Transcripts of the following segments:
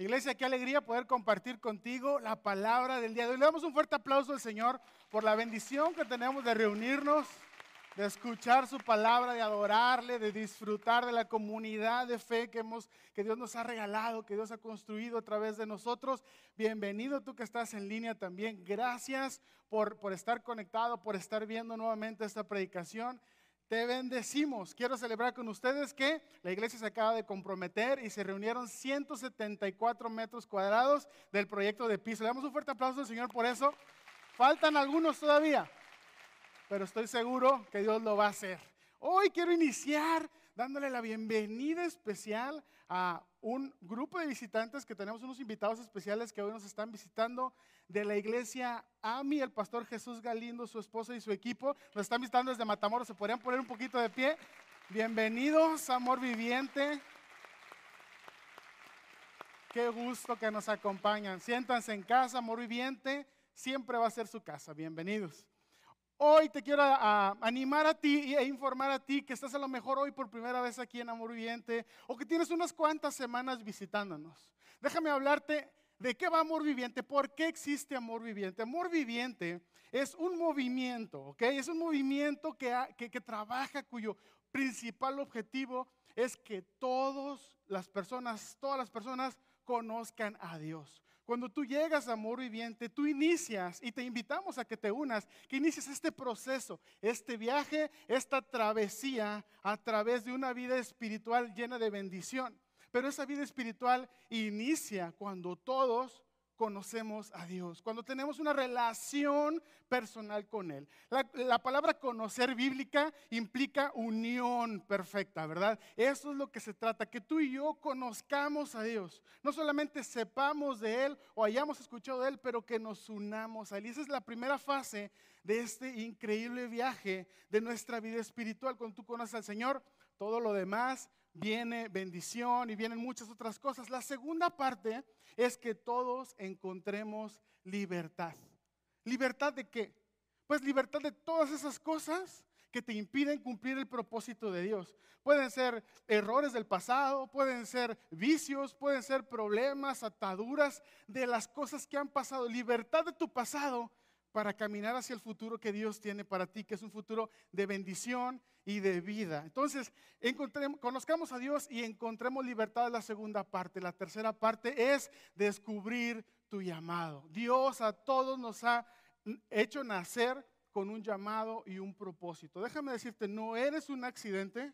Iglesia, qué alegría poder compartir contigo la palabra del día de hoy. Le damos un fuerte aplauso al Señor por la bendición que tenemos de reunirnos, de escuchar su palabra, de adorarle, de disfrutar de la comunidad de fe que, hemos, que Dios nos ha regalado, que Dios ha construido a través de nosotros. Bienvenido tú que estás en línea también. Gracias por, por estar conectado, por estar viendo nuevamente esta predicación te bendecimos. Quiero celebrar con ustedes que la iglesia se acaba de comprometer y se reunieron 174 metros cuadrados del proyecto de piso. Le damos un fuerte aplauso al Señor por eso. Faltan algunos todavía, pero estoy seguro que Dios lo va a hacer. Hoy quiero iniciar dándole la bienvenida especial a un grupo de visitantes que tenemos unos invitados especiales que hoy nos están visitando de la iglesia AMI, el pastor Jesús Galindo, su esposa y su equipo. Nos están visitando desde Matamoros. ¿Se podrían poner un poquito de pie? Bienvenidos, amor viviente. Qué gusto que nos acompañan. Siéntanse en casa, amor viviente. Siempre va a ser su casa. Bienvenidos. Hoy te quiero animar a ti e informar a ti que estás a lo mejor hoy por primera vez aquí en Amor Viviente o que tienes unas cuantas semanas visitándonos. Déjame hablarte de qué va Amor Viviente, por qué existe Amor Viviente. Amor Viviente es un movimiento, ¿ok? Es un movimiento que, que trabaja cuyo principal objetivo es que todas las personas, todas las personas conozcan a Dios. Cuando tú llegas a Amor Viviente, tú inicias y te invitamos a que te unas, que inicies este proceso, este viaje, esta travesía a través de una vida espiritual llena de bendición. Pero esa vida espiritual inicia cuando todos conocemos a Dios, cuando tenemos una relación personal con Él. La, palabra conocer bíblica implica unión perfecta, ¿verdad? Eso es lo que se trata, que tú y yo conozcamos a Dios. No solamente sepamos de Él o hayamos escuchado de Él, pero que nos unamos a Él. Y esa es la primera fase de este increíble viaje de nuestra vida espiritual. Cuando tú conoces al Señor, todo lo demás viene bendición y vienen muchas otras cosas. La segunda parte es que todos encontremos libertad. ¿Libertad de qué? Pues libertad de todas esas cosas que te impiden cumplir el propósito de Dios. Pueden ser errores del pasado, pueden ser vicios, pueden ser problemas, ataduras de las cosas que han pasado. Libertad de tu pasado para caminar hacia el futuro que Dios tiene para ti, que es un futuro de bendición y de vida. Entonces, conozcamos a Dios y encontremos libertad la segunda parte. La tercera parte es descubrir tu llamado. Dios a todos nos ha hecho nacer con un llamado y un propósito. Déjame decirte, no eres un accidente,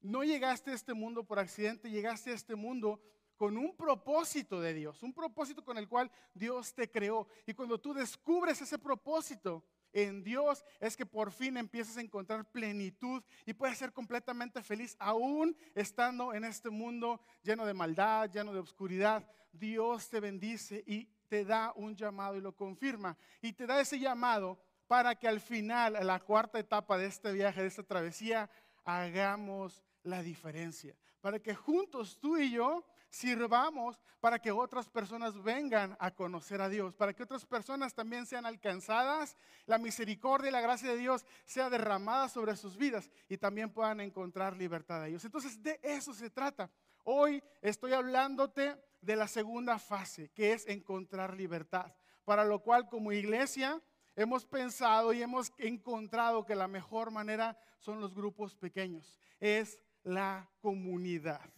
no llegaste a este mundo por accidente, llegaste a este mundo con un propósito de Dios, un propósito con el cual Dios te creó. Y cuando tú descubres ese propósito en Dios, es que por fin empiezas a encontrar plenitud y puedes ser completamente feliz, aún estando en este mundo lleno de maldad, lleno de oscuridad. Dios te bendice y te da un llamado y lo confirma. Y te da ese llamado para que al final, la cuarta etapa de este viaje, de esta travesía, hagamos la diferencia. Para que juntos tú y yo sirvamos para que otras personas vengan a conocer a Dios, para que otras personas también sean alcanzadas, la misericordia y la gracia de Dios sea derramada sobre sus vidas y también puedan encontrar libertad a ellos. Entonces de eso se trata. Hoy estoy hablándote de la segunda fase, que es encontrar libertad, para lo cual como iglesia hemos pensado y hemos encontrado que la mejor manera son los grupos pequeños, es la comunidad.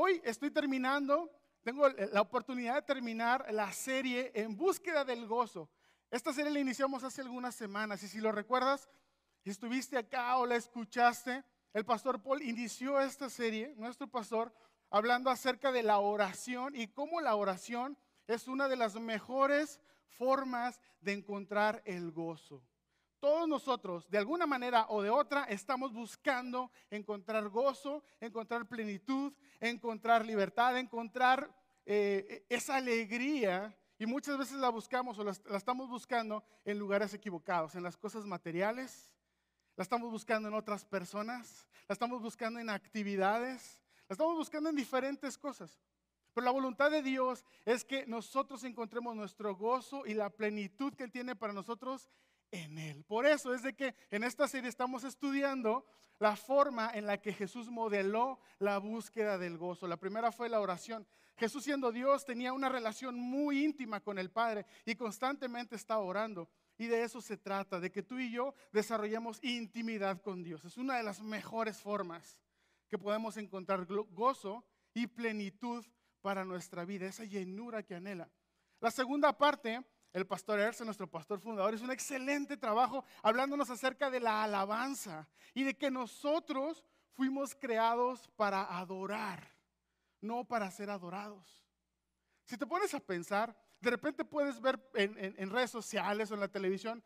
Hoy estoy terminando, tengo la oportunidad de terminar la serie En búsqueda del gozo. Esta serie la iniciamos hace algunas semanas y si lo recuerdas, si estuviste acá o la escuchaste, el pastor Paul inició esta serie, nuestro pastor, hablando acerca de la oración y cómo la oración es una de las mejores formas de encontrar el gozo. Todos nosotros, de alguna manera o de otra, estamos buscando encontrar gozo, encontrar plenitud, encontrar libertad, encontrar eh, esa alegría. Y muchas veces la buscamos o la, la estamos buscando en lugares equivocados, en las cosas materiales, la estamos buscando en otras personas, la estamos buscando en actividades, la estamos buscando en diferentes cosas. Pero la voluntad de Dios es que nosotros encontremos nuestro gozo y la plenitud que Él tiene para nosotros en Él. Por eso es de que en esta serie estamos estudiando la forma en la que Jesús modeló la búsqueda del gozo. La primera fue la oración. Jesús siendo Dios tenía una relación muy íntima con el Padre y constantemente estaba orando. Y de eso se trata, de que tú y yo desarrollemos intimidad con Dios. Es una de las mejores formas que podemos encontrar gozo y plenitud para nuestra vida, esa llenura que anhela. La segunda parte, el pastor Erce, nuestro pastor fundador, es un excelente trabajo hablándonos acerca de la alabanza y de que nosotros fuimos creados para adorar, no para ser adorados. Si te pones a pensar, de repente puedes ver en, redes sociales o en la televisión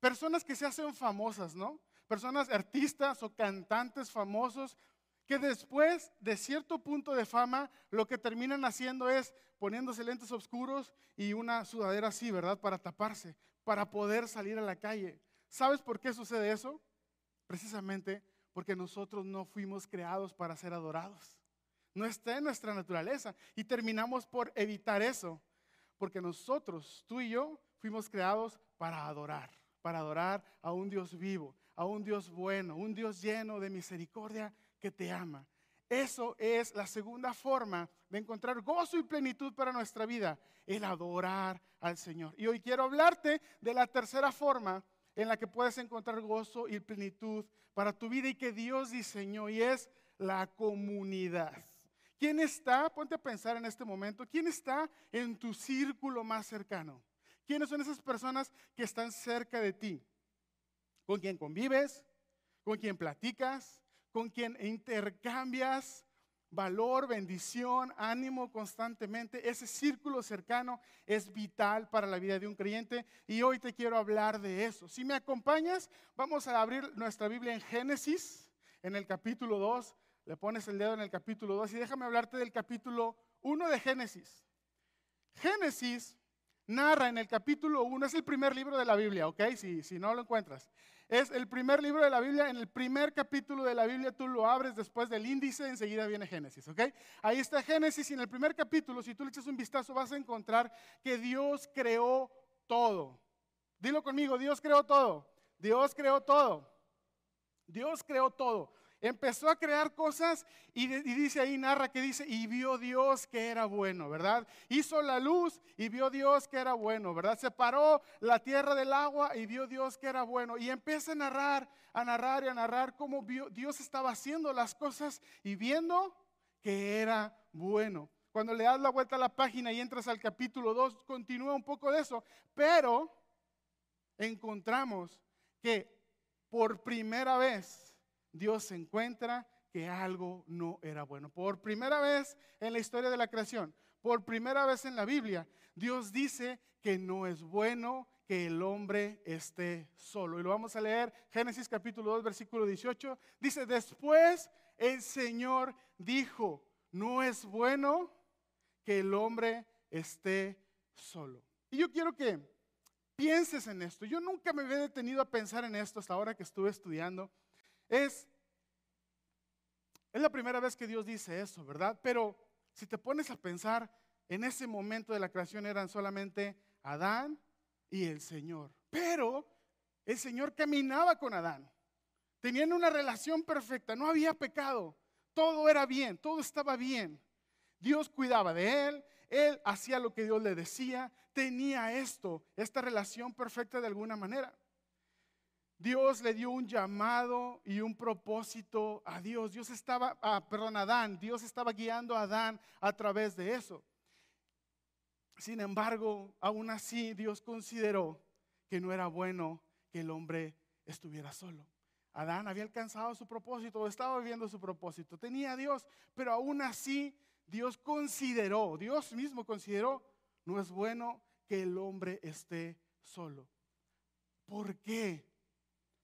personas que se hacen famosas, ¿no? Personas artistas o cantantes famosos que después de cierto punto de fama lo que terminan haciendo es poniéndose lentes oscuros y una sudadera así, ¿verdad? Para taparse, para poder salir a la calle. ¿Sabes por qué sucede eso? Precisamente porque nosotros no fuimos creados para ser adorados. No está en nuestra naturaleza y terminamos por evitar eso, porque nosotros, tú y yo, fuimos creados para adorar, para adorar a un Dios vivo, a un Dios bueno, un Dios lleno de misericordia que te ama. Eso es la segunda forma de encontrar gozo y plenitud para nuestra vida, el adorar al Señor. Y hoy quiero hablarte de la tercera forma en la que puedes encontrar gozo y plenitud para tu vida y que Dios diseñó y es la comunidad. ¿Quién está, ponte a pensar en este momento, quién está en tu círculo más cercano? ¿Quiénes son esas personas que están cerca de ti? ¿Con quién convives? ¿Con quién platicas? Con quien intercambias valor, bendición, ánimo constantemente. Ese círculo cercano es vital para la vida de un creyente y hoy te quiero hablar de eso. Si me acompañas, vamos a abrir nuestra Biblia en Génesis, en el capítulo 2. Le pones el dedo en el capítulo 2 y déjame hablarte del capítulo 1 de Génesis. Génesis narra en el capítulo 1, es el primer libro de la Biblia, ¿ok? Si, si no lo encuentras. Es el primer libro de la Biblia. En el primer capítulo de la Biblia tú lo abres después del índice, enseguida viene Génesis, ¿ok? Ahí está Génesis y en el primer capítulo, si tú le echas un vistazo, vas a encontrar que Dios creó todo. Dilo conmigo, Dios creó todo. Dios creó todo. Dios creó todo empezó a crear cosas y, dice ahí, narra que dice, y vio Dios que era bueno, ¿verdad? Hizo la luz y vio Dios que era bueno, ¿verdad? Separó la tierra del agua y vio Dios que era bueno. Y empieza a narrar, a narrar y a narrar cómo Dios estaba haciendo las cosas y viendo que era bueno. Cuando le das la vuelta a la página y entras al capítulo 2, continúa un poco de eso, pero encontramos que por primera vez Dios encuentra que algo no era bueno. Por primera vez en la historia de la creación, por primera vez en la Biblia, Dios dice que no es bueno que el hombre esté solo. Y lo vamos a leer, Génesis capítulo 2, versículo 18. Dice, después el Señor dijo, no es bueno que el hombre esté solo. Y yo quiero que pienses en esto. Yo nunca me había detenido a pensar en esto hasta ahora que estuve estudiando es, es la primera vez que Dios dice eso, ¿verdad? Pero si te pones a pensar, en ese momento de la creación eran solamente Adán y el Señor. Pero el Señor caminaba con Adán. Tenían una relación perfecta, no había pecado. Todo era bien, todo estaba bien. Dios cuidaba de él, él hacía lo que Dios le decía, tenía esto, esta relación perfecta de alguna manera. Dios le dio un llamado y un propósito a Dios. Dios estaba, ah, perdón, Adán, Dios estaba guiando a Adán a través de eso. Sin embargo, aún así Dios consideró que no era bueno que el hombre estuviera solo. Adán había alcanzado su propósito, estaba viviendo su propósito, tenía a Dios, pero aún así Dios consideró, Dios mismo consideró, no es bueno que el hombre esté solo. ¿Por qué?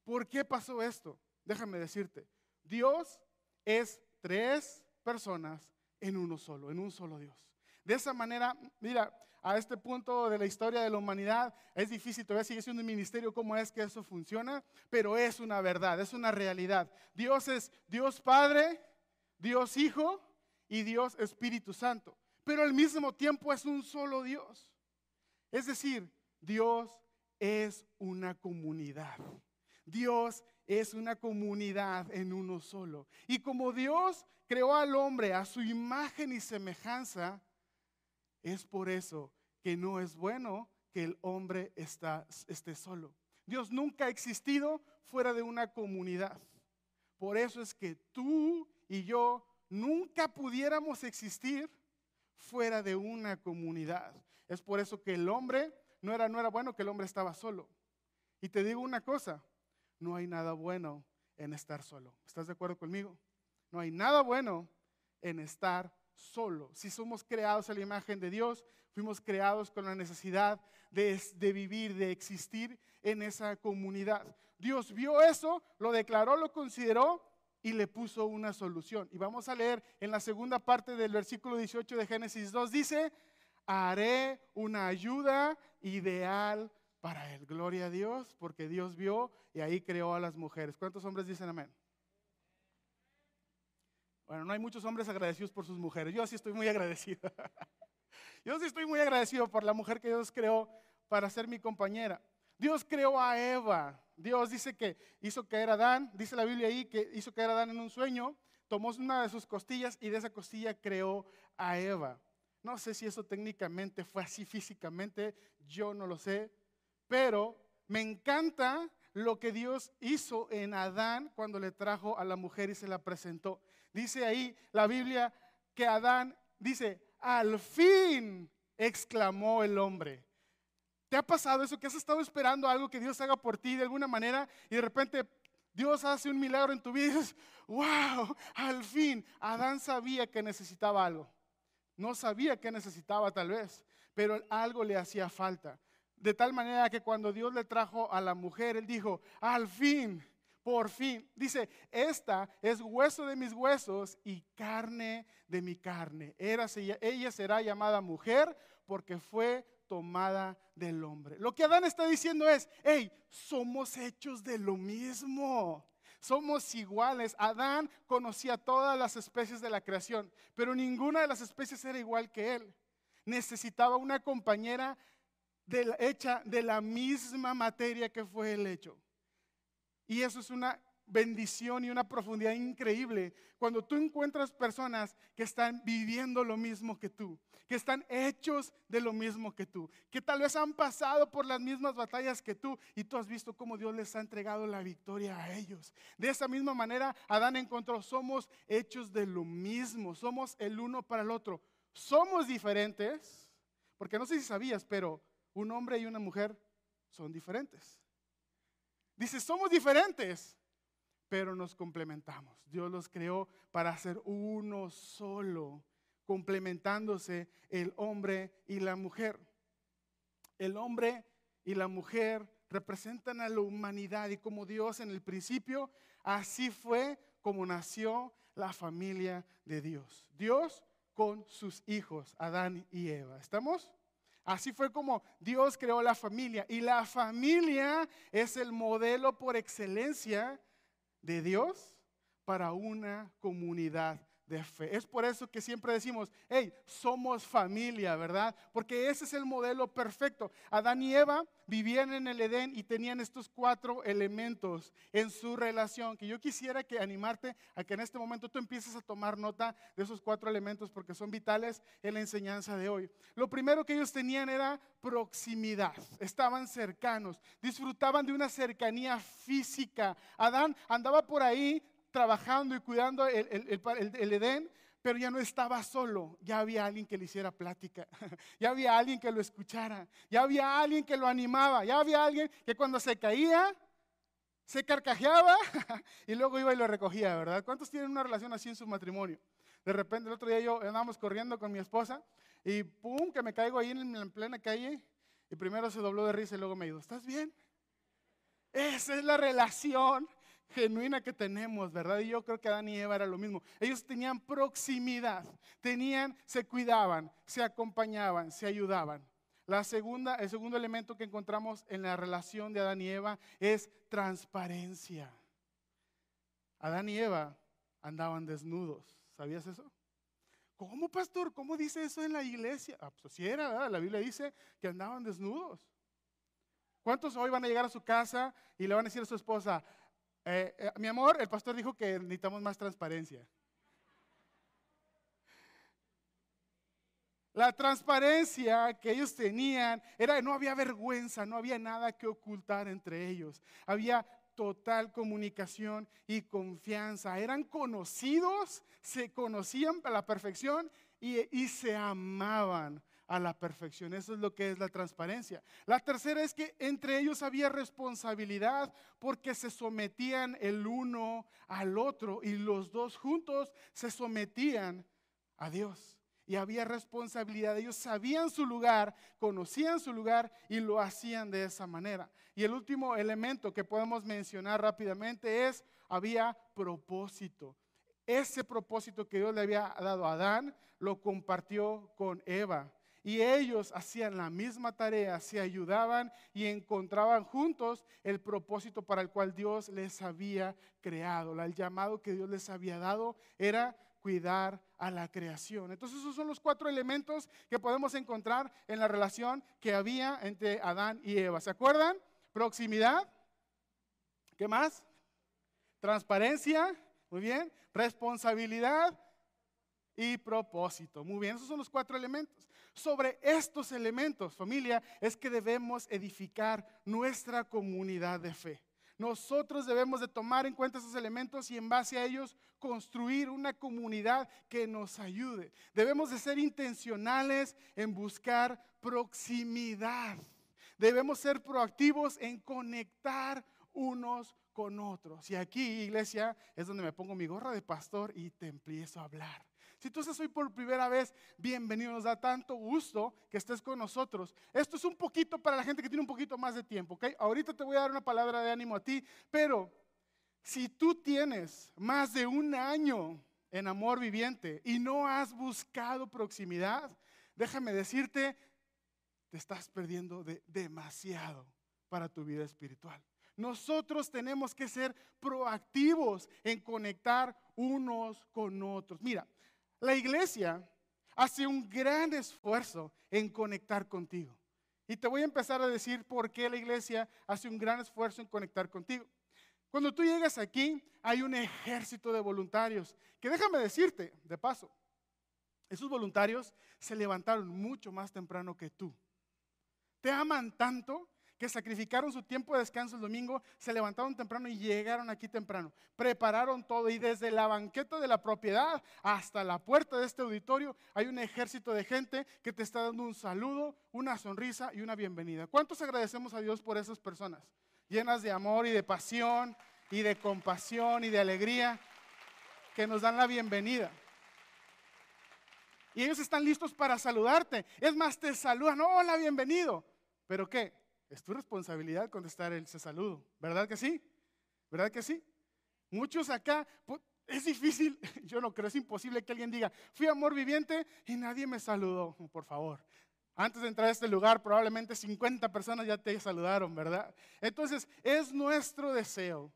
¿Por qué pasó esto? Déjame decirte, Dios es tres personas en uno solo, en un solo Dios. De esa manera, mira, a este punto de la historia de la humanidad es difícil, todavía sigue siendo un ministerio cómo es que eso funciona, pero es una verdad, es una realidad. Dios es Dios Padre, Dios Hijo y Dios Espíritu Santo, pero al mismo tiempo es un solo Dios. Es decir, Dios es una comunidad. Dios es una comunidad en uno solo. Y como Dios creó al hombre a su imagen y semejanza, Es por eso que no es bueno que el hombre esté solo. Dios nunca ha existido fuera de una comunidad. Por eso es que tú y yo nunca pudiéramos existir fuera de una comunidad. Es por eso que el hombre no era, no era bueno que el hombre estaba solo. Y te digo una cosa, no hay nada bueno en estar solo. ¿Estás de acuerdo conmigo? No hay nada bueno en estar solo. Si somos creados a la imagen de Dios, fuimos creados con la necesidad de, vivir, de existir en esa comunidad. Dios vio eso, lo declaró, lo consideró y le puso una solución. Y vamos a leer en la segunda parte del versículo 18 de Génesis 2, dice, haré una ayuda ideal para él. Gloria a Dios, porque Dios vio y ahí creó a las mujeres. ¿Cuántos hombres dicen amén? Bueno, no hay muchos hombres agradecidos por sus mujeres. Yo sí estoy muy agradecido. Yo sí estoy muy agradecido por la mujer que Dios creó para ser mi compañera. Dios creó a Eva. Dios dice que hizo caer a Adán, dice la Biblia ahí que hizo caer a Adán en un sueño, tomó una de sus costillas y de esa costilla creó a Eva. No sé si eso técnicamente fue así físicamente, yo no lo sé, pero me encanta lo que Dios hizo en Adán cuando le trajo a la mujer y se la presentó. Dice ahí la Biblia que Adán dice, al fin, exclamó el hombre. ¿Te ha pasado eso? Que has estado esperando algo que Dios haga por ti de alguna manera y de repente Dios hace un milagro en tu vida y dices, wow, al fin, Adán sabía que necesitaba algo. No sabía que necesitaba tal vez, pero algo le hacía falta. De tal manera que cuando Dios le trajo a la mujer, él dijo, al fin, por fin, dice, esta es hueso de mis huesos y carne de mi carne. Ella será llamada mujer porque fue tomada del hombre. Lo que Adán está diciendo es, hey, somos hechos de lo mismo. Somos iguales. Adán conocía todas las especies de la creación, pero ninguna de las especies era igual que él. Necesitaba una compañera hecha de la misma materia que fue el hecho. Y eso es una bendición y una profundidad increíble cuando tú encuentras personas que están viviendo lo mismo que tú, que están hechos de lo mismo que tú, que tal vez han pasado por las mismas batallas que tú y tú has visto cómo Dios les ha entregado la victoria a ellos. De esa misma manera, Adán encontró, somos hechos de lo mismo, somos el uno para el otro. Somos diferentes, porque no sé si sabías, pero un hombre y una mujer son diferentes. Dice, somos diferentes, pero nos complementamos. Dios los creó para ser uno solo, complementándose el hombre y la mujer. El hombre y la mujer representan a la humanidad y como Dios en el principio, así fue como nació la familia de Dios. Dios con sus hijos, Adán y Eva. ¿Estamos? Así fue como Dios creó la familia. Y la familia es el modelo por excelencia de Dios para una comunidad de fe. Es por eso que siempre decimos, hey, somos familia, ¿verdad? Porque ese es el modelo perfecto. Adán y Eva vivían en el Edén y tenían estos cuatro elementos en su relación, que yo quisiera que animarte a que en este momento tú empieces a tomar nota de esos cuatro elementos porque son vitales en la enseñanza de hoy. Lo primero que ellos tenían era proximidad, estaban cercanos, disfrutaban de una cercanía física. Adán andaba por ahí trabajando y cuidando el, Edén, pero ya no estaba solo, ya había alguien que le hiciera plática, ya había alguien que lo escuchara, ya había alguien que lo animaba, ya había alguien que cuando se caía, se carcajeaba y luego iba y lo recogía, ¿verdad? ¿Cuántos tienen una relación así en su matrimonio? De repente el otro día yo andábamos corriendo con mi esposa y pum, que me caigo ahí en plena calle y primero se dobló de risa y luego me dijo, ¿estás bien? Esa es la relación genuina que tenemos, ¿verdad? Y yo creo que Adán y Eva era lo mismo. Ellos tenían proximidad, tenían, se cuidaban, se acompañaban, se ayudaban. La segunda, el segundo elemento que encontramos en la relación de Adán y Eva es transparencia. Adán y Eva andaban desnudos. ¿Sabías eso? ¿Cómo, pastor? ¿Cómo dice eso en la iglesia? Ah, pues así era, ¿verdad? La Biblia dice que andaban desnudos. ¿Cuántos hoy van a llegar a su casa y le van a decir a su esposa, eh, eh, mi amor, el pastor dijo que necesitamos más transparencia. La transparencia que ellos tenían era no había vergüenza, no había nada que ocultar entre ellos. Había total comunicación y confianza. Eran conocidos, se conocían a la perfección y, se amaban a la perfección. Eso es lo que es la transparencia. La tercera es que entre ellos había responsabilidad porque se sometían el uno al otro y los dos juntos se sometían a Dios y había responsabilidad. Ellos sabían su lugar, conocían su lugar y lo hacían de esa manera. Y el último elemento que podemos mencionar rápidamente es, había propósito. Ese propósito que Dios le había dado a Adán lo compartió con Eva. Y ellos hacían la misma tarea, se ayudaban y encontraban juntos el propósito para el cual Dios les había creado. El llamado que Dios les había dado era cuidar a la creación. Entonces esos son los cuatro elementos que podemos encontrar en la relación que había entre Adán y Eva. ¿Se acuerdan? Proximidad. ¿Qué más? Transparencia. Muy bien. Responsabilidad y propósito. Muy bien, esos son los cuatro elementos. Sobre estos elementos, familia, es que debemos edificar nuestra comunidad de fe. Nosotros debemos de tomar en cuenta esos elementos y en base a ellos construir una comunidad que nos ayude. Debemos de ser intencionales en buscar proximidad. Debemos ser proactivos en conectar unos con otros. Y aquí, iglesia, es donde me pongo mi gorra de pastor y te empiezo a hablar. Si tú estás hoy por primera vez, bienvenido. Nos da tanto gusto que estés con nosotros. Esto es un poquito para la gente que tiene un poquito más de tiempo, ¿ok? Ahorita te voy a dar una palabra de ánimo a ti, pero si tú tienes más de un año en amor viviente y no has buscado proximidad, déjame decirte, te estás perdiendo de demasiado para tu vida espiritual. Nosotros tenemos que ser proactivos en conectar unos con otros. Mira, la iglesia hace un gran esfuerzo en conectar contigo. Y te voy a empezar a decir por qué la iglesia hace un gran esfuerzo en conectar contigo. Cuando tú llegas aquí, hay un ejército de voluntarios, que déjame decirte, de paso, esos voluntarios se levantaron mucho más temprano que tú. Te aman tanto que sacrificaron su tiempo de descanso el domingo, se levantaron temprano y llegaron aquí temprano. Prepararon todo y desde la banqueta de la propiedad hasta la puerta de este auditorio hay un ejército de gente que te está dando un saludo, una sonrisa y una bienvenida. ¿Cuántos agradecemos a Dios por esas personas? Llenas de amor y de pasión y de compasión y de alegría que nos dan la bienvenida. Y ellos están listos para saludarte. Es más, te saludan. Hola, bienvenido. ¿Pero qué? Es tu responsabilidad contestar ese saludo, ¿verdad que sí? ¿Verdad que sí? Muchos acá, es difícil, yo no creo, es imposible que alguien diga, fui amor viviente y nadie me saludó, por favor. Antes de entrar a este lugar, probablemente 50 personas ya te saludaron, ¿verdad? Entonces, es nuestro deseo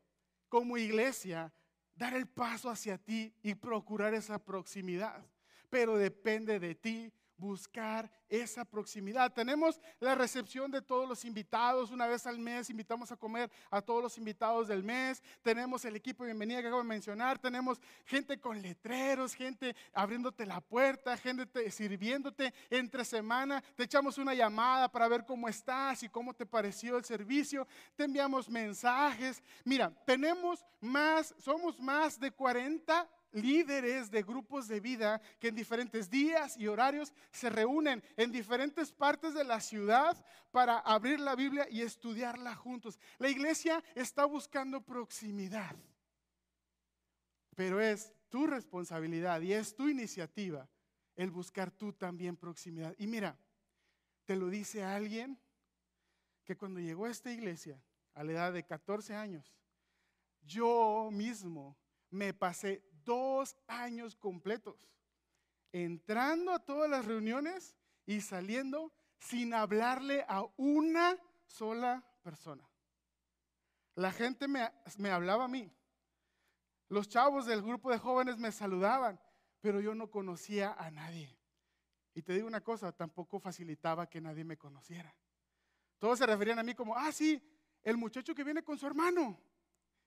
como iglesia dar el paso hacia ti y procurar esa proximidad. Pero depende de ti buscar esa proximidad. Tenemos la recepción de todos los invitados. Una vez al mes invitamos a comer a todos los invitados del mes. Tenemos el equipo de bienvenida que acabo de mencionar. Tenemos gente con letreros, gente abriéndote la puerta, gente sirviéndote entre semana. Te echamos una llamada para ver cómo estás y cómo te pareció el servicio. Te enviamos mensajes. Mira, tenemos más, somos más de 40 líderes de grupos de vida que en diferentes días y horarios se reúnen en diferentes partes de la ciudad para abrir la Biblia y estudiarla juntos. La iglesia está buscando proximidad, pero es tu responsabilidad y es tu iniciativa el buscar tú también proximidad. Y mira, te lo dice alguien que cuando llegó a esta iglesia a la edad de 14 años, yo mismo me pasé dos años completos, entrando a todas las reuniones y saliendo sin hablarle a una sola persona. La gente me, hablaba a mí. Los chavos del grupo de jóvenes me saludaban, pero yo no conocía a nadie. Y te digo una cosa, tampoco facilitaba que nadie me conociera. Todos se referían a mí como, ah, sí, el muchacho que viene con su hermano.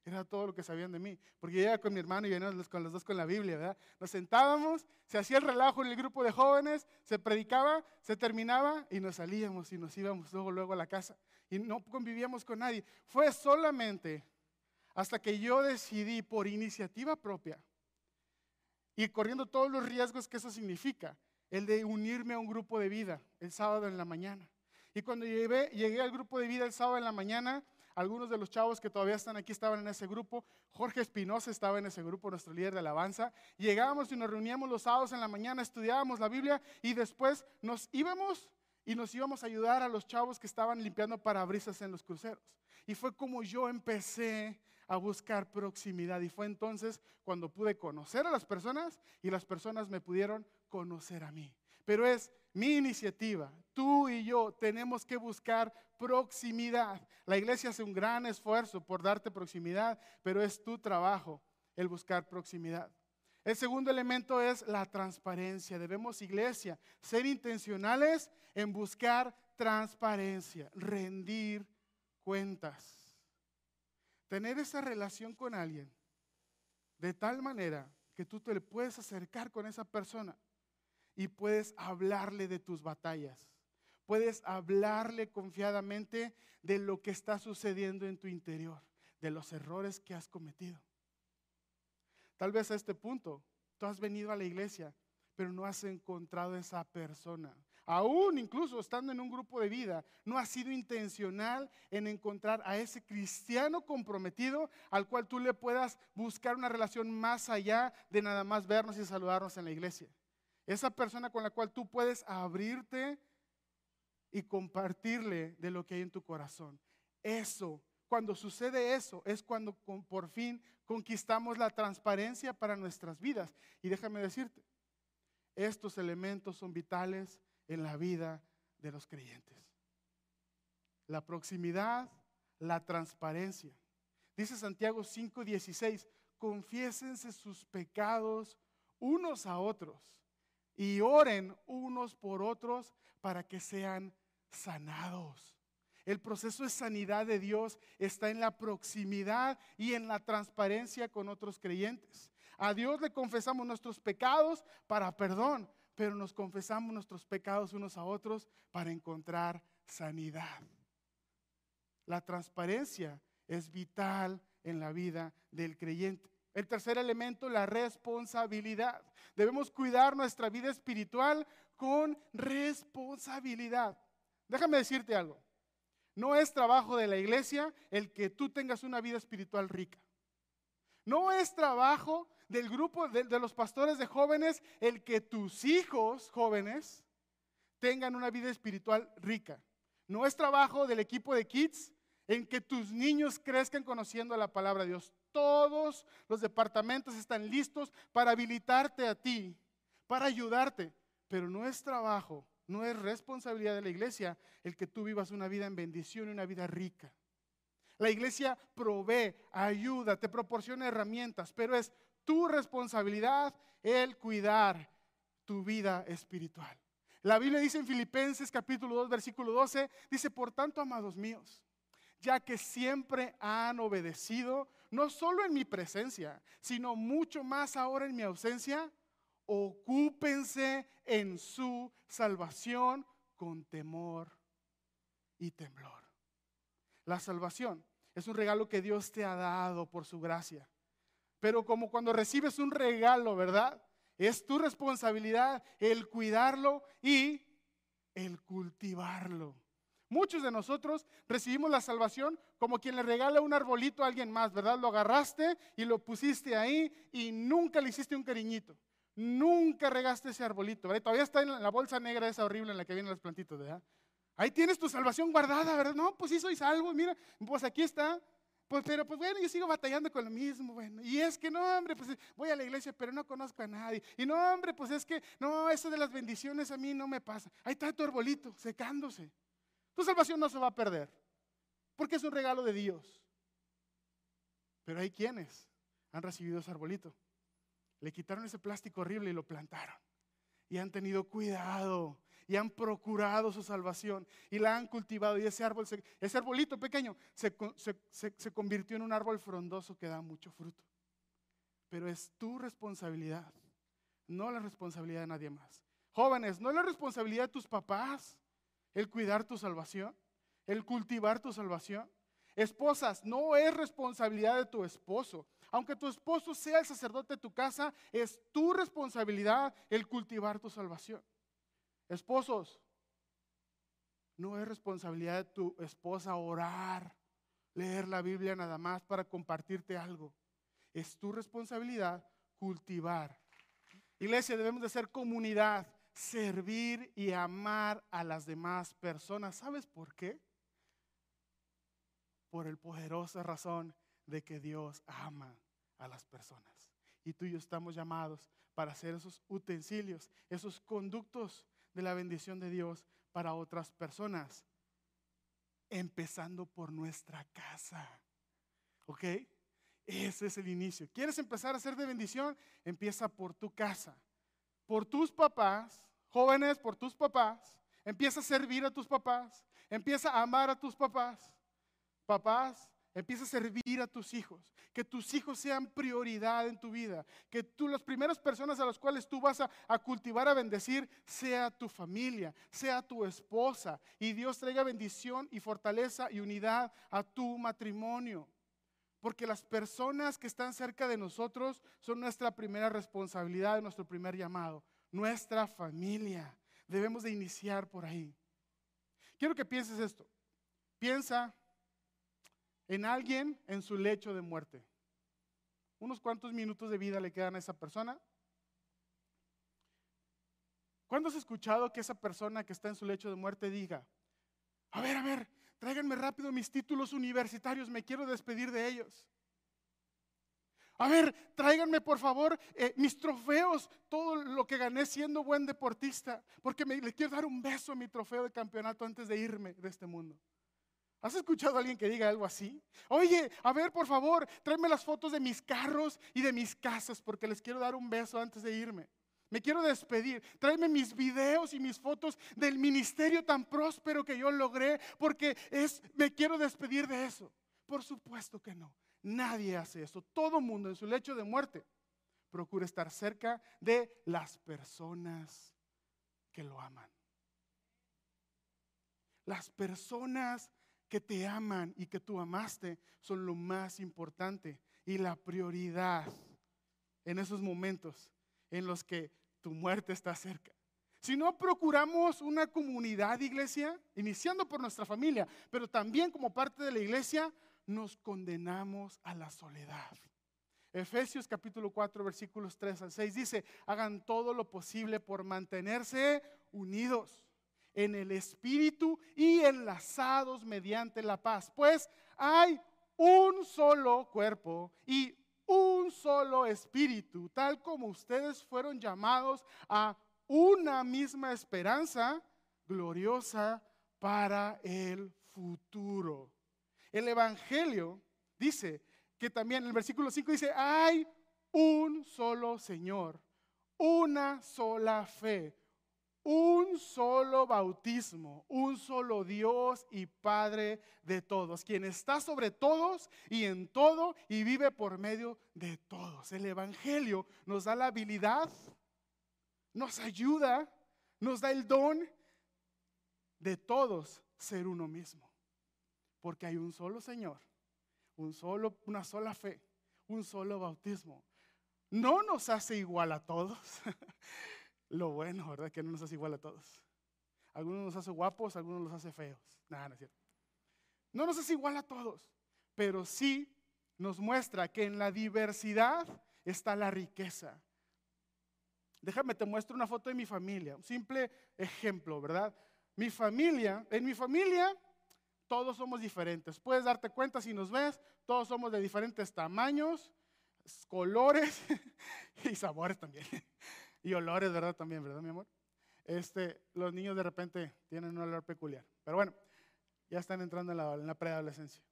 Era todo lo que sabían de mí. Porque yo iba con mi hermano y veníamos con los dos con la Biblia, ¿verdad? Nos sentábamos, se hacía el relajo en el grupo de jóvenes, se predicaba, se terminaba y nos salíamos y nos íbamos luego, luego a la casa. Y no convivíamos con nadie. Fue solamente hasta que yo decidí por iniciativa propia y corriendo todos los riesgos que eso significa, el de unirme a un grupo de vida el sábado en la mañana. Y cuando llegué, llegué al grupo de vida el sábado en la mañana, algunos de los chavos que todavía están aquí estaban en ese grupo. Jorge Espinosa estaba en ese grupo, nuestro líder de alabanza. Llegábamos y nos reuníamos los sábados en la mañana, estudiábamos la Biblia y después nos íbamos y nos íbamos a ayudar a los chavos que estaban limpiando parabrisas en los cruceros. Y fue como yo empecé a buscar proximidad. Y fue entonces cuando pude conocer a las personas y las personas me pudieron conocer a mí. Pero es mi iniciativa. Tú y yo tenemos que buscar proximidad. La iglesia hace un gran esfuerzo por darte proximidad, pero es tu trabajo el buscar proximidad. El segundo elemento es la transparencia. Debemos, iglesia, ser intencionales en buscar transparencia, rendir cuentas. Tener esa relación con alguien de tal manera que tú te le puedes acercar con esa persona y puedes hablarle de tus batallas. Puedes hablarle confiadamente de lo que está sucediendo en tu interior, de los errores que has cometido. Tal vez a este punto tú has venido a la iglesia, pero no has encontrado esa persona. Aún incluso estando en un grupo de vida, no has sido intencional en encontrar a ese cristiano comprometido al cual tú le puedas buscar una relación más allá de nada más vernos y saludarnos en la iglesia. Esa persona con la cual tú puedes abrirte y compartirle de lo que hay en tu corazón. Eso, cuando sucede eso, es cuando por fin conquistamos la transparencia para nuestras vidas. Y déjame decirte, estos elementos son vitales en la vida de los creyentes. La proximidad, la transparencia. Dice Santiago 5:16, confiésense sus pecados unos a otros y oren unos por otros para que sean sanados. El proceso de sanidad de Dios está en la proximidad y en la transparencia con otros creyentes. A Dios le confesamos nuestros pecados para perdón, pero nos confesamos nuestros pecados unos a otros para encontrar sanidad. La transparencia es vital en la vida del creyente. El tercer elemento, la responsabilidad. Debemos cuidar nuestra vida espiritual con responsabilidad. Déjame decirte algo. No es trabajo de la iglesia el que tú tengas una vida espiritual rica. No es trabajo del grupo de, los pastores de jóvenes el que tus hijos jóvenes tengan una vida espiritual rica. No es trabajo del equipo de kids en que tus niños crezcan conociendo la palabra de Dios todos los departamentos están listos para habilitarte a ti, para ayudarte. Pero no es trabajo, no es responsabilidad de la iglesia el que tú vivas una vida en bendición y una vida rica. La iglesia provee, ayuda, te proporciona herramientas, pero es tu responsabilidad el cuidar tu vida espiritual. La Biblia dice en Filipenses capítulo 2, versículo 12, dice, por tanto, amados míos, ya que siempre han obedecido, no solo en mi presencia, sino mucho más ahora en mi ausencia, ocúpense en su salvación con temor y temblor. La salvación es un regalo que Dios te ha dado por su gracia. Pero como cuando recibes un regalo, ¿verdad? Es tu responsabilidad el cuidarlo y el cultivarlo. Muchos de nosotros recibimos la salvación como quien le regala un arbolito a alguien más, ¿verdad? Lo agarraste y lo pusiste ahí y nunca le hiciste un cariñito. Nunca regaste ese arbolito, ¿verdad? Todavía está en la bolsa negra esa horrible en la que vienen los plantitos, ¿verdad? Ahí tienes tu salvación guardada, ¿verdad? No, pues sí soy salvo, mira, pues aquí está. Pues, pero pues bueno, yo sigo batallando con lo mismo, bueno. Y es que no, hombre, pues voy a la iglesia, pero no conozco a nadie. Y no, hombre, pues es que no, eso de las bendiciones a mí no me pasa. Ahí está tu arbolito, secándose. Tu salvación no se va a perder, porque es un regalo de Dios. Pero hay quienes han recibido ese arbolito. Le quitaron ese plástico horrible y lo plantaron. Y han tenido cuidado y han procurado su salvación y la han cultivado y ese árbol, ese arbolito pequeño se, se convirtió en un árbol frondoso que da mucho fruto. Pero es tu responsabilidad, no la responsabilidad de nadie más. Jóvenes, no es la responsabilidad de tus papás el cuidar tu salvación, el cultivar tu salvación. Esposas, no es responsabilidad de tu esposo. Aunque tu esposo sea el sacerdote de tu casa, es tu responsabilidad el cultivar tu salvación. Esposos, no es responsabilidad de tu esposa orar, leer la Biblia nada más para compartirte algo. Es tu responsabilidad cultivar. Iglesia, debemos de ser comunidad, servir y amar a las demás personas. ¿Sabes por qué? Por el poderosa razón de que Dios ama a las personas. Y tú y yo estamos llamados para hacer esos utensilios, esos conductos de la bendición de Dios para otras personas. Empezando por nuestra casa. ¿Ok? Ese es el inicio. ¿Quieres empezar a ser de bendición? Empieza por tu casa. Por tus papás, jóvenes, por tus papás. Empieza a servir a tus papás. Empieza a amar a tus papás. Papás, Empieza a servir a tus hijos. Que tus hijos sean prioridad en tu vida. Que tú, las primeras personas a las cuales tú vas a, cultivar, a bendecir, sea tu familia, sea tu esposa. Y Dios traiga bendición y fortaleza y unidad a tu matrimonio. Porque las personas que están cerca de nosotros son nuestra primera responsabilidad, nuestro primer llamado. Nuestra familia. Debemos de iniciar por ahí. Quiero que pienses esto. Piensa en alguien en su lecho de muerte. Unos cuantos minutos de vida le quedan a esa persona. ¿Cuándo has escuchado que esa persona que está en su lecho de muerte diga, a ver, a ver, tráiganme rápido mis títulos universitarios, me quiero despedir de ellos? A ver, tráiganme por favor eh, mis trofeos, todo lo que gané siendo buen deportista, porque me, le quiero dar un beso a mi trofeo de campeonato antes de irme de este mundo. ¿Has escuchado a alguien que diga algo así? Oye, a ver, por favor, tráeme las fotos de mis carros y de mis casas porque les quiero dar un beso antes de irme. Me quiero despedir. Tráeme mis videos y mis fotos del ministerio tan próspero que yo logré porque es me quiero despedir de eso. Por supuesto que no. Nadie hace eso. Todo mundo en su lecho de muerte procura estar cerca de las personas que lo aman. Las personas que te aman y que tú amaste son lo más importante y la prioridad en esos momentos en los que tu muerte está cerca. Si no procuramos una comunidad, iglesia, iniciando por nuestra familia, pero también como parte de la iglesia, nos condenamos a la soledad. Efesios capítulo 4 versículos 3 al 6 dice, hagan todo lo posible por mantenerse unidos en el Espíritu y enlazados mediante la paz. Pues hay un solo cuerpo y un solo Espíritu, tal como ustedes fueron llamados a una misma esperanza gloriosa para el futuro. El Evangelio dice que también en el versículo 5 dice, hay un solo Señor, una sola fe, un solo bautismo, un solo Dios y Padre de todos, quien está sobre todos y en todo y vive por medio de todos. El Evangelio nos da la habilidad, nos ayuda, nos da el don de todos ser uno mismo. Porque hay un solo Señor, un solo, una sola fe, un solo bautismo. No nos hace igual a todos. lo bueno, ¿verdad? Que no nos hace igual a todos. Algunos nos hace guapos, algunos nos hace feos. Nada, no es cierto. No nos hace igual a todos, pero sí nos muestra que en la diversidad está la riqueza. Déjame, te muestro una foto de mi familia, un simple ejemplo, ¿verdad? Mi familia, en mi familia todos somos diferentes. Puedes darte cuenta si nos ves, todos somos de diferentes tamaños, colores y sabores también. Y olores, ¿verdad? También, ¿verdad, mi amor? Este, los niños de repente tienen un olor peculiar. Pero bueno, ya están entrando en la, en la preadolescencia.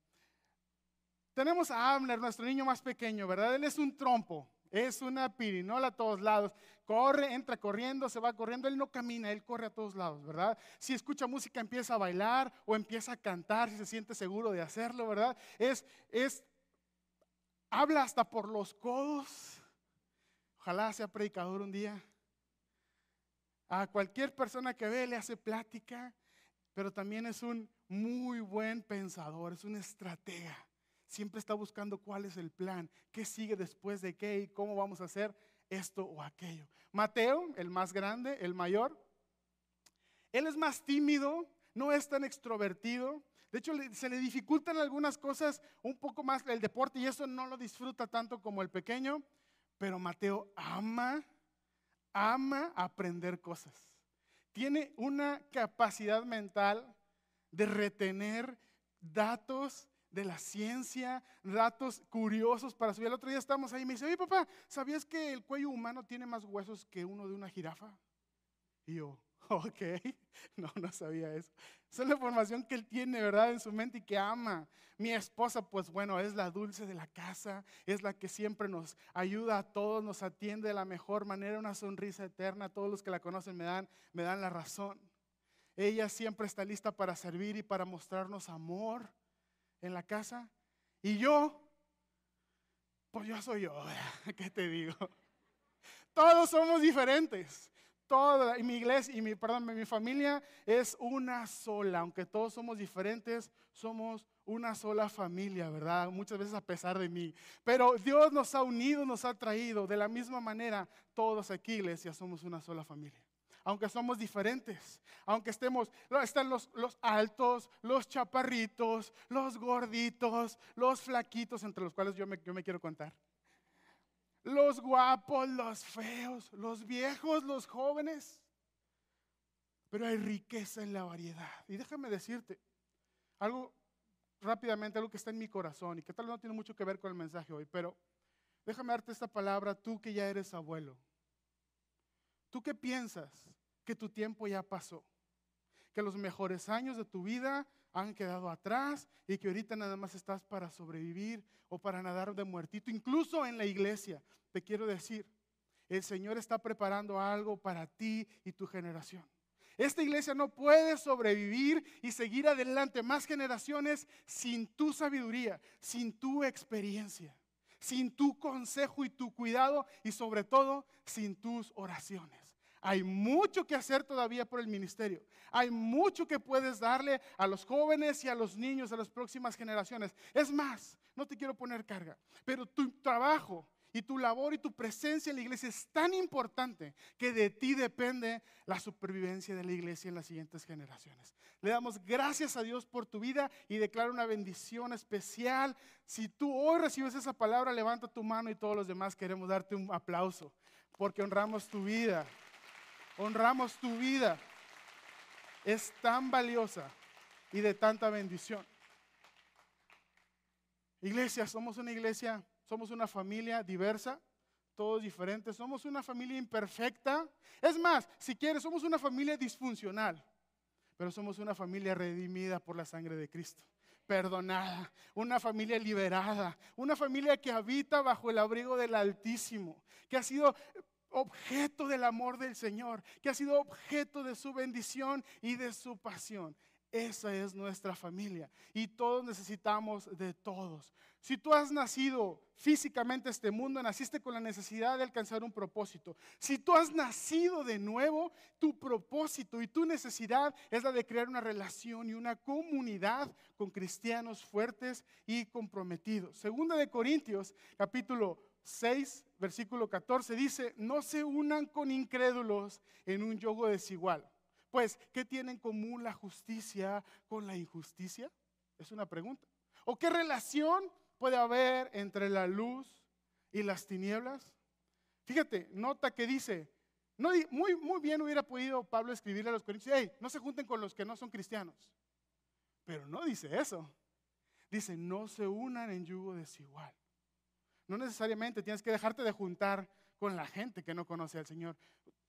Tenemos a Abner, nuestro niño más pequeño, ¿verdad? Él es un trompo. Es una pirinola a todos lados. Corre, entra corriendo, se va corriendo. Él no camina, él corre a todos lados, ¿verdad? Si escucha música empieza a bailar o empieza a cantar si se siente seguro de hacerlo, ¿verdad? Es, es, habla hasta por los codos. Ojalá sea predicador un día. A cualquier persona que ve le hace plática, pero también es un muy buen pensador, es un estratega. Siempre está buscando cuál es el plan, qué sigue después de qué y cómo vamos a hacer esto o aquello. Mateo, el más grande, el mayor, él es más tímido, no es tan extrovertido. De hecho, se le dificultan algunas cosas un poco más el deporte y eso no lo disfruta tanto como el pequeño. Pero Mateo ama, ama aprender cosas. Tiene una capacidad mental de retener datos de la ciencia, datos curiosos para subir. El otro día estamos ahí y me dice, oye papá, ¿sabías que el cuello humano tiene más huesos que uno de una jirafa? Y yo, ok, no, no sabía eso. Esa es la información que él tiene, ¿verdad? En su mente y que ama. Mi esposa, pues bueno, es la dulce de la casa, es la que siempre nos ayuda a todos, nos atiende de la mejor manera, una sonrisa eterna. Todos los que la conocen me dan, me dan la razón. Ella siempre está lista para servir y para mostrarnos amor en la casa. Y yo, pues yo soy yo, ¿qué te digo? Todos somos diferentes. Toda y mi iglesia y mi, perdón, mi familia es una sola, aunque todos somos diferentes, somos una sola familia, ¿verdad? Muchas veces a pesar de mí. Pero Dios nos ha unido, nos ha traído. De la misma manera, todos aquí, iglesia, somos una sola familia aunque somos diferentes, aunque estemos, están los, los altos, los chaparritos, los gorditos, los flaquitos, entre los cuales yo me, yo me quiero contar. Los guapos, los feos, los viejos, los jóvenes. Pero hay riqueza en la variedad. Y déjame decirte algo rápidamente, algo que está en mi corazón y que tal vez no tiene mucho que ver con el mensaje hoy, pero déjame darte esta palabra, tú que ya eres abuelo. ¿Tú qué piensas? Que tu tiempo ya pasó. Que los mejores años de tu vida han quedado atrás y que ahorita nada más estás para sobrevivir o para nadar de muertito. Incluso en la iglesia, te quiero decir, el Señor está preparando algo para ti y tu generación. Esta iglesia no puede sobrevivir y seguir adelante más generaciones sin tu sabiduría, sin tu experiencia sin tu consejo y tu cuidado y sobre todo sin tus oraciones. Hay mucho que hacer todavía por el ministerio. Hay mucho que puedes darle a los jóvenes y a los niños, a las próximas generaciones. Es más, no te quiero poner carga, pero tu trabajo y tu labor y tu presencia en la iglesia es tan importante que de ti depende la supervivencia de la iglesia en las siguientes generaciones. Le damos gracias a Dios por tu vida y declaro una bendición especial. Si tú hoy recibes esa palabra, levanta tu mano y todos los demás queremos darte un aplauso porque honramos tu vida. Honramos tu vida. Es tan valiosa y de tanta bendición. Iglesia, somos una iglesia somos una familia diversa, todos diferentes, somos una familia imperfecta. Es más, si quieres, somos una familia disfuncional, pero somos una familia redimida por la sangre de Cristo perdonada, una familia liberada, una familia que habita bajo el abrigo del Altísimo, que ha sido objeto del amor del Señor, que ha sido objeto de su bendición y de su pasión. Esa es nuestra familia y todos necesitamos de todos. Si tú has nacido físicamente a este mundo, naciste con la necesidad de alcanzar un propósito. Si tú has nacido de nuevo, tu propósito y tu necesidad es la de crear una relación y una comunidad con cristianos fuertes y comprometidos. Segunda de Corintios, capítulo 6, versículo 14 dice, "No se unan con incrédulos en un yugo desigual." Pues, ¿qué tiene en común la justicia con la injusticia? Es una pregunta. ¿O qué relación puede haber entre la luz y las tinieblas? Fíjate, nota que dice, muy, muy bien hubiera podido Pablo escribirle a los corintios, hey, no se junten con los que no son cristianos. Pero no dice eso. Dice, no se unan en yugo desigual. No necesariamente tienes que dejarte de juntar con la gente que no conoce al Señor.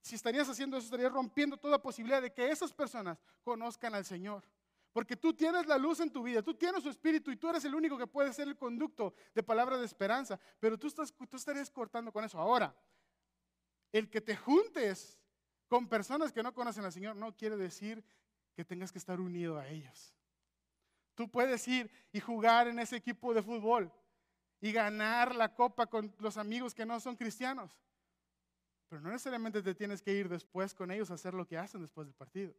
Si estarías haciendo eso, estarías rompiendo toda posibilidad de que esas personas conozcan al Señor. Porque tú tienes la luz en tu vida, tú tienes su espíritu y tú eres el único que puede ser el conducto de palabras de esperanza. Pero tú, estás, tú estarías cortando con eso. Ahora, el que te juntes con personas que no conocen al Señor no quiere decir que tengas que estar unido a ellos. Tú puedes ir y jugar en ese equipo de fútbol y ganar la copa con los amigos que no son cristianos. Pero no necesariamente te tienes que ir después con ellos a hacer lo que hacen después del partido.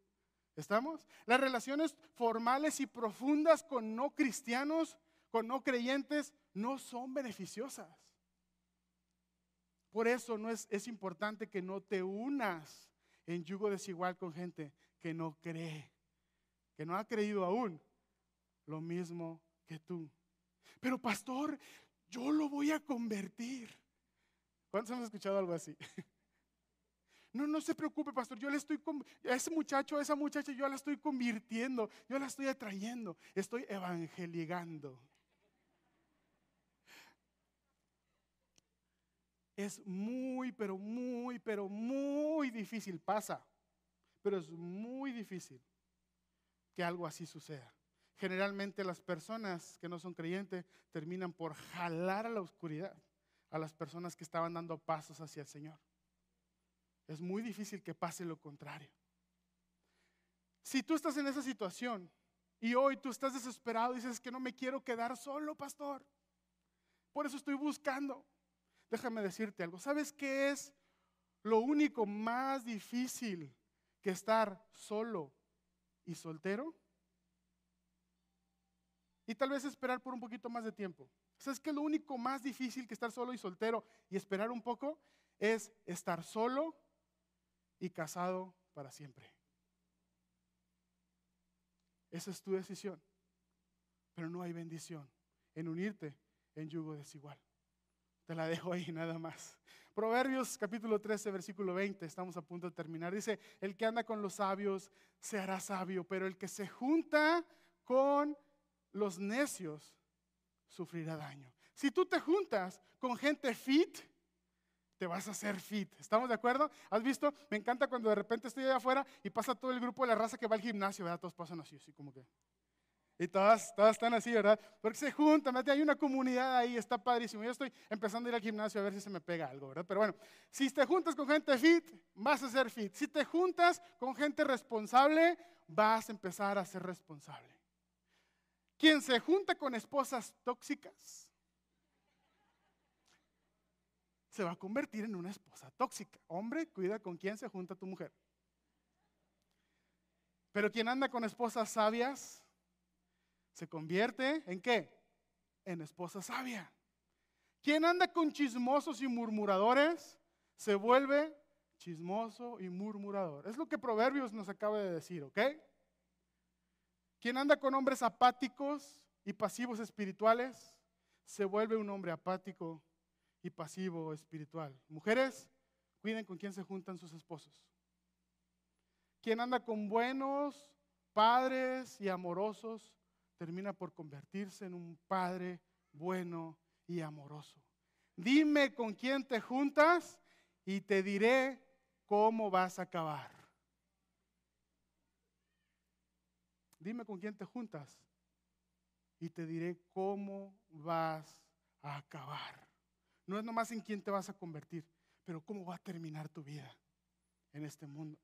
¿Estamos? Las relaciones formales y profundas con no cristianos, con no creyentes, no son beneficiosas. Por eso no es, es importante que no te unas en yugo desigual con gente que no cree, que no ha creído aún lo mismo que tú. Pero pastor, yo lo voy a convertir. ¿Cuántos hemos escuchado algo así? No, no se preocupe, pastor. Yo le estoy, a ese muchacho, a esa muchacha, yo la estoy convirtiendo, yo la estoy atrayendo, estoy evangeligando. Es muy, pero muy, pero muy difícil, pasa, pero es muy difícil que algo así suceda. Generalmente las personas que no son creyentes terminan por jalar a la oscuridad a las personas que estaban dando pasos hacia el Señor es muy difícil que pase lo contrario. Si tú estás en esa situación y hoy tú estás desesperado y dices que no me quiero quedar solo, pastor, por eso estoy buscando. Déjame decirte algo. ¿Sabes qué es lo único más difícil que estar solo y soltero? Y tal vez esperar por un poquito más de tiempo. ¿Sabes qué es lo único más difícil que estar solo y soltero y esperar un poco? Es estar solo y casado para siempre. Esa es tu decisión. Pero no hay bendición en unirte en yugo desigual. Te la dejo ahí nada más. Proverbios capítulo 13, versículo 20, estamos a punto de terminar. Dice, el que anda con los sabios se hará sabio, pero el que se junta con los necios sufrirá daño. Si tú te juntas con gente fit, te vas a hacer fit. ¿Estamos de acuerdo? ¿Has visto? Me encanta cuando de repente estoy allá afuera y pasa todo el grupo de la raza que va al gimnasio, ¿verdad? Todos pasan así, así como que. Y todas, todas están así, ¿verdad? Porque se juntan, hay una comunidad ahí, está padrísimo. Yo estoy empezando a ir al gimnasio a ver si se me pega algo, ¿verdad? Pero bueno, si te juntas con gente fit, vas a ser fit. Si te juntas con gente responsable, vas a empezar a ser responsable. Quien se junta con esposas tóxicas, se va a convertir en una esposa tóxica. Hombre, cuida con quién se junta tu mujer. Pero quien anda con esposas sabias, se convierte en qué? En esposa sabia. Quien anda con chismosos y murmuradores, se vuelve chismoso y murmurador. Es lo que Proverbios nos acaba de decir, ¿ok? Quien anda con hombres apáticos y pasivos espirituales, se vuelve un hombre apático y pasivo espiritual. Mujeres, cuiden con quién se juntan sus esposos. Quien anda con buenos padres y amorosos termina por convertirse en un padre bueno y amoroso. Dime con quién te juntas y te diré cómo vas a acabar. Dime con quién te juntas y te diré cómo vas a acabar. No es nomás en quién te vas a convertir, pero cómo va a terminar tu vida en este mundo.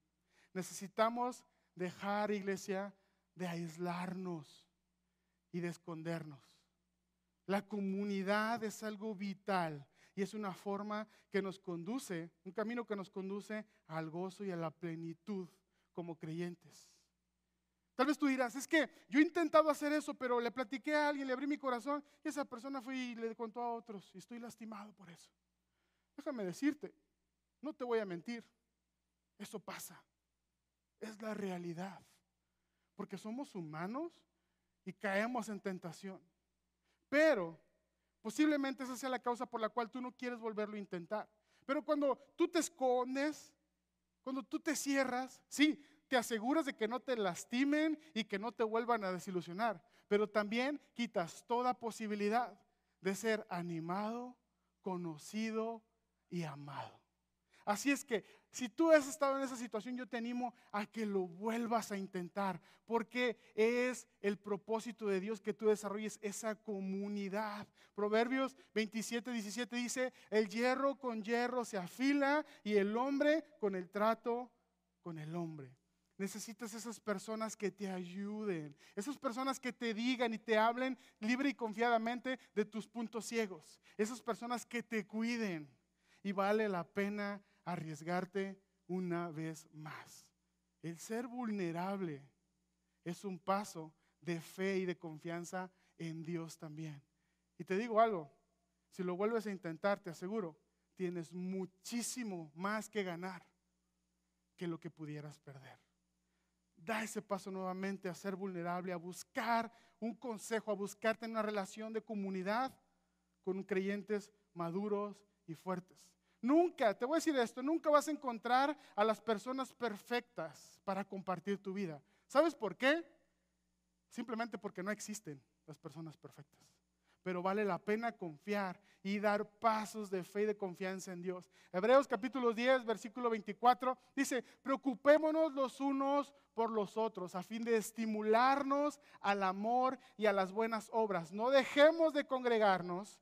Necesitamos dejar, iglesia, de aislarnos y de escondernos. La comunidad es algo vital y es una forma que nos conduce, un camino que nos conduce al gozo y a la plenitud como creyentes. Tal vez tú dirás, es que yo he intentado hacer eso, pero le platiqué a alguien, le abrí mi corazón y esa persona fue y le contó a otros y estoy lastimado por eso. Déjame decirte, no te voy a mentir, eso pasa, es la realidad, porque somos humanos y caemos en tentación. Pero posiblemente esa sea la causa por la cual tú no quieres volverlo a intentar. Pero cuando tú te escondes, cuando tú te cierras, sí, te aseguras de que no te lastimen y que no te vuelvan a desilusionar, pero también quitas toda posibilidad de ser animado, conocido y amado. Así es que Si tú has estado en esa situación, yo te animo a que lo vuelvas a intentar, porque es el propósito de Dios que tú desarrolles esa comunidad. Proverbios 27, 17 dice, el hierro con hierro se afila y el hombre con el trato con el hombre. Necesitas esas personas que te ayuden, esas personas que te digan y te hablen libre y confiadamente de tus puntos ciegos, esas personas que te cuiden. Y vale la pena arriesgarte una vez más. El ser vulnerable es un paso de fe y de confianza en Dios también. Y te digo algo, si lo vuelves a intentar, te aseguro, tienes muchísimo más que ganar que lo que pudieras perder. Da ese paso nuevamente a ser vulnerable, a buscar un consejo, a buscarte en una relación de comunidad con creyentes maduros y fuertes. Nunca, te voy a decir esto, nunca vas a encontrar a las personas perfectas para compartir tu vida. ¿Sabes por qué? Simplemente porque no existen las personas perfectas. Pero vale la pena confiar y dar pasos de fe y de confianza en Dios. Hebreos capítulo 10, versículo 24 dice, preocupémonos los unos por los otros a fin de estimularnos al amor y a las buenas obras. No dejemos de congregarnos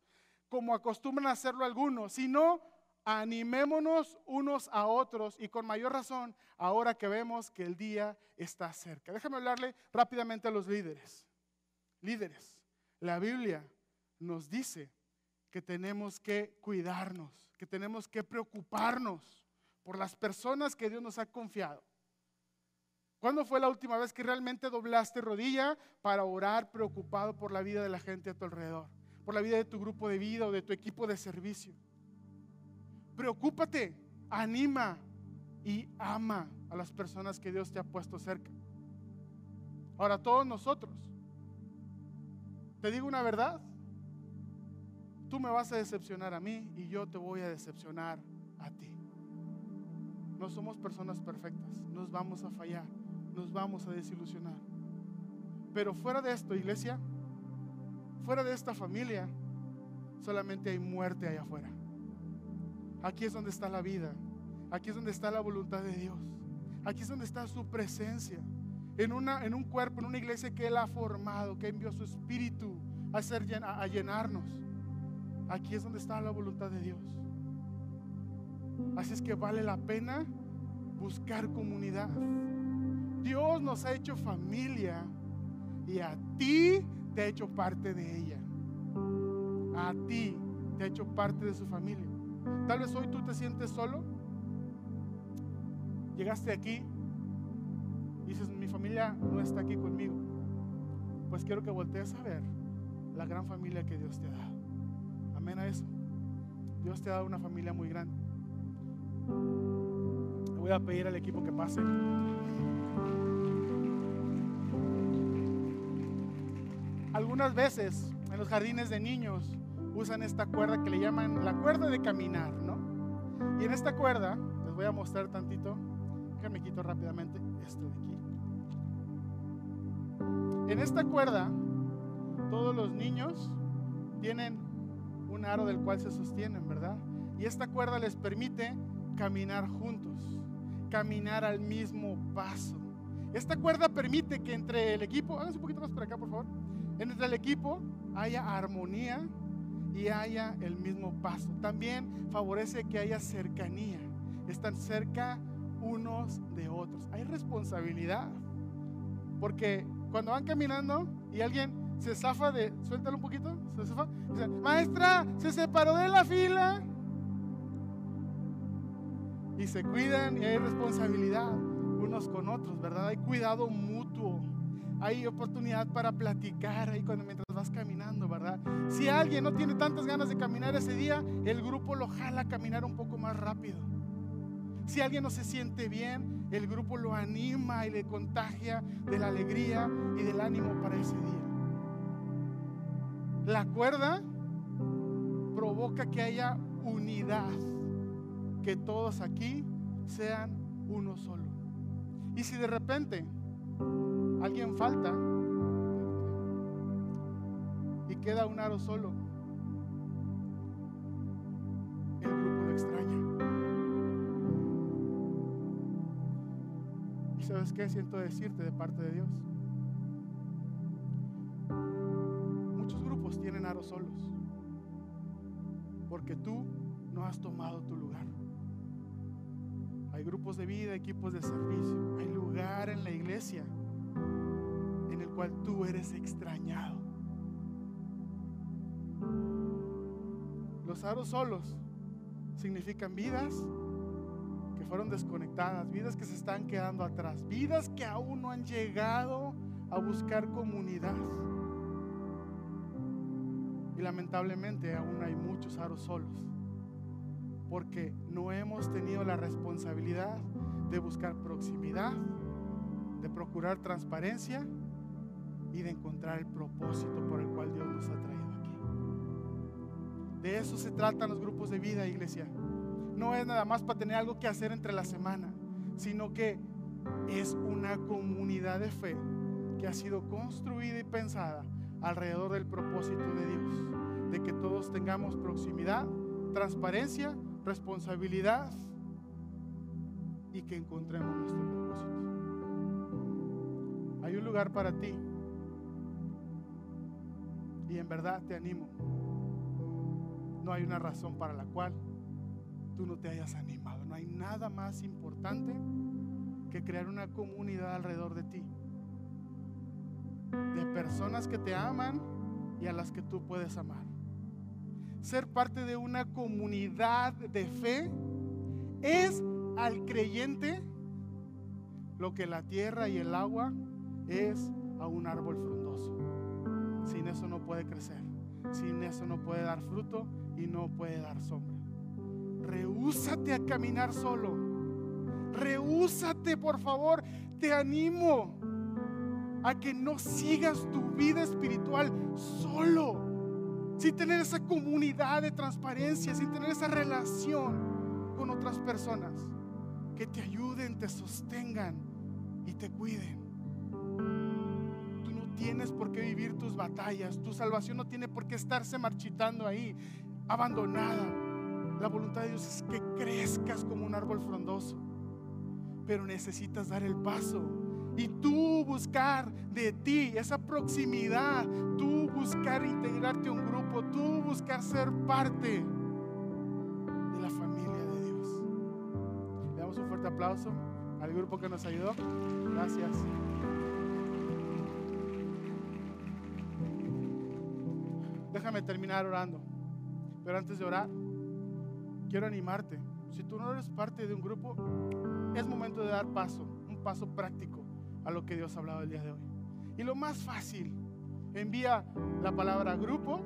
como acostumbran hacerlo algunos, sino animémonos unos a otros y con mayor razón ahora que vemos que el día está cerca. Déjame hablarle rápidamente a los líderes. Líderes, la Biblia nos dice que tenemos que cuidarnos, que tenemos que preocuparnos por las personas que Dios nos ha confiado. ¿Cuándo fue la última vez que realmente doblaste rodilla para orar preocupado por la vida de la gente a tu alrededor? Por la vida de tu grupo de vida o de tu equipo de servicio preocúpate, anima y ama a las personas que Dios te ha puesto cerca. Ahora, todos nosotros, te digo una verdad, tú me vas a decepcionar a mí y yo te voy a decepcionar a ti. No somos personas perfectas, nos vamos a fallar, nos vamos a desilusionar. Pero fuera de esto, iglesia, fuera de esta familia, solamente hay muerte allá afuera. Aquí es donde está la vida. Aquí es donde está la voluntad de Dios. Aquí es donde está su presencia. En, una, en un cuerpo, en una iglesia que Él ha formado, que envió su espíritu a, hacer, a llenarnos. Aquí es donde está la voluntad de Dios. Así es que vale la pena buscar comunidad. Dios nos ha hecho familia y a ti te ha hecho parte de ella. A ti te ha hecho parte de su familia. Tal vez hoy tú te sientes solo. Llegaste aquí y dices, mi familia no está aquí conmigo. Pues quiero que voltees a ver la gran familia que Dios te ha dado. A eso. Dios te ha dado una familia muy grande. Le voy a pedir al equipo que pase. Algunas veces en los jardines de niños usan esta cuerda que le llaman la cuerda de caminar, ¿no? Y en esta cuerda, les voy a mostrar tantito, que me quito rápidamente esto de aquí. En esta cuerda, todos los niños tienen un aro del cual se sostienen, ¿verdad? Y esta cuerda les permite caminar juntos, caminar al mismo paso. Esta cuerda permite que entre el equipo, háganse un poquito más para acá, por favor, entre el equipo haya armonía, y haya el mismo paso. También favorece que haya cercanía. Están cerca unos de otros. Hay responsabilidad. Porque cuando van caminando y alguien se zafa de, suéltalo un poquito, se zafa, dice, maestra, se separó de la fila. Y se cuidan y hay responsabilidad unos con otros, ¿verdad? Hay cuidado mutuo hay oportunidad para platicar ahí cuando mientras vas caminando, ¿verdad? Si alguien no tiene tantas ganas de caminar ese día, el grupo lo jala a caminar un poco más rápido. Si alguien no se siente bien, el grupo lo anima y le contagia de la alegría y del ánimo para ese día. La cuerda provoca que haya unidad, que todos aquí sean uno solo. Y si de repente alguien falta y queda un aro solo, el grupo lo extraña. sabes qué siento decirte de parte de Dios? Solos porque tú no has tomado tu lugar. Hay grupos de vida, equipos de servicio, hay lugar en la iglesia en el cual tú eres extrañado. Los aros solos significan vidas que fueron desconectadas, vidas que se están quedando atrás, vidas que aún no han llegado a buscar comunidad. Y lamentablemente aún hay muchos aros solos, porque no hemos tenido la responsabilidad de buscar proximidad, de procurar transparencia y de encontrar el propósito por el cual Dios nos ha traído aquí. De eso se tratan los grupos de vida, iglesia. No es nada más para tener algo que hacer entre la semana, sino que es una comunidad de fe que ha sido construida y pensada alrededor del propósito de Dios, de que todos tengamos proximidad, transparencia, responsabilidad y que encontremos nuestro propósito. Hay un lugar para ti y en verdad te animo. No hay una razón para la cual tú no te hayas animado. No hay nada más importante que crear una comunidad alrededor de ti. Personas que te aman y a las que tú puedes amar. Ser parte de una comunidad de fe es al creyente lo que la tierra y el agua es a un árbol frondoso. Sin eso no puede crecer. Sin eso no puede dar fruto y no puede dar sombra. Rehúsate a caminar solo. Rehúsate, por favor. Te animo a que no sigas tu vida espiritual solo. Sin tener esa comunidad de transparencia, sin tener esa relación con otras personas que te ayuden, te sostengan y te cuiden tienes por qué vivir tus batallas. Tu salvación no tiene por qué estarse marchitando ahí, abandonada. La voluntad de Dios es que crezcas como un árbol frondoso. Pero necesitas dar el paso y tú buscar de ti esa proximidad, tú buscar integrarte a un grupo, tú buscar ser parte de la familia de Dios. Le damos un fuerte aplauso al grupo que nos ayudó. Gracias. Déjame terminar orando. Pero antes de orar, quiero animarte. Si tú no eres parte de un grupo, es momento de dar paso, un paso práctico a lo que Dios ha hablado el día de hoy. Y lo más fácil, envía la palabra grupo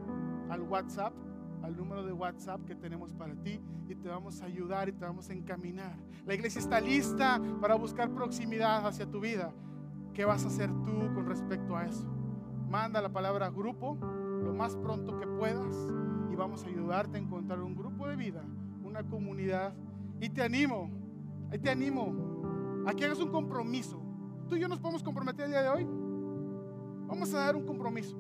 al WhatsApp, al número de WhatsApp que tenemos para ti y te vamos a ayudar y te vamos a encaminar. La iglesia está lista para buscar proximidad hacia tu vida. ¿Qué vas a hacer tú con respecto a eso? Manda la palabra grupo lo más pronto que puedas y vamos a ayudarte a encontrar un grupo de vida, una comunidad. Y te animo, y te animo a que hagas un compromiso. Tú y yo nos podemos comprometer el día de hoy. Vamos a dar un compromiso.